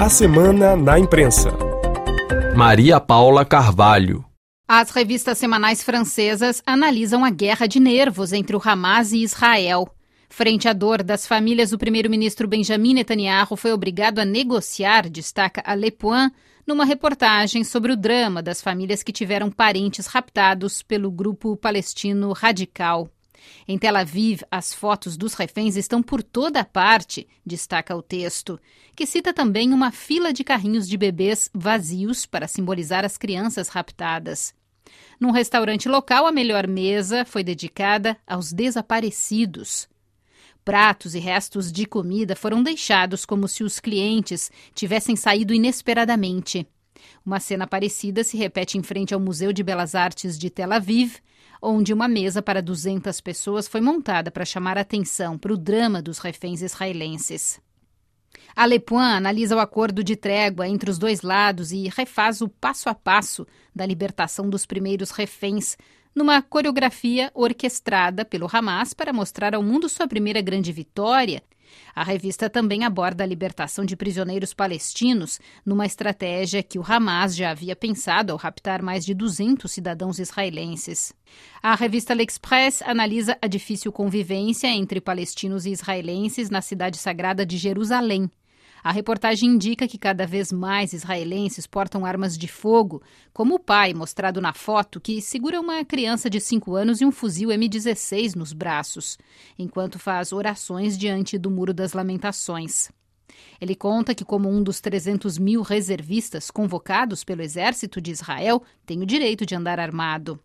A Semana na Imprensa. Maria Paula Carvalho. As revistas semanais francesas analisam a guerra de nervos entre o Hamas e Israel. Frente à dor das famílias, o primeiro-ministro Benjamin Netanyahu foi obrigado a negociar, destaca a Le Point, numa reportagem sobre o drama das famílias que tiveram parentes raptados pelo grupo palestino radical. Em Tel Aviv, as fotos dos reféns estão por toda parte, destaca o texto, que cita também uma fila de carrinhos de bebês vazios para simbolizar as crianças raptadas. Num restaurante local, a melhor mesa foi dedicada aos desaparecidos. Pratos e restos de comida foram deixados como se os clientes tivessem saído inesperadamente. Uma cena parecida se repete em frente ao Museu de Belas Artes de Tel Aviv, onde uma mesa para 200 pessoas foi montada para chamar atenção para o drama dos reféns israelenses. A Le Point analisa o acordo de trégua entre os dois lados e refaz o passo a passo da libertação dos primeiros reféns, numa coreografia orquestrada pelo Hamas para mostrar ao mundo sua primeira grande vitória. A revista também aborda a libertação de prisioneiros palestinos, numa estratégia que o Hamas já havia pensado ao raptar mais de 200 cidadãos israelenses. A revista L'Express analisa a difícil convivência entre palestinos e israelenses na cidade sagrada de Jerusalém. A reportagem indica que cada vez mais israelenses portam armas de fogo, como o pai mostrado na foto, que segura uma criança de 5 anos e um fuzil M16 nos braços, enquanto faz orações diante do Muro das Lamentações. Ele conta que, como um dos 300 mil reservistas convocados pelo exército de Israel, tem o direito de andar armado.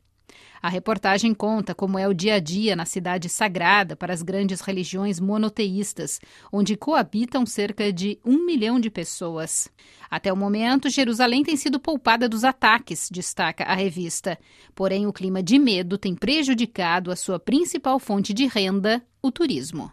A reportagem conta como é o dia a dia na cidade sagrada para as grandes religiões monoteístas, onde coabitam cerca de um milhão de pessoas. Até o momento, Jerusalém tem sido poupada dos ataques, destaca a revista. Porém, o clima de medo tem prejudicado a sua principal fonte de renda, o turismo.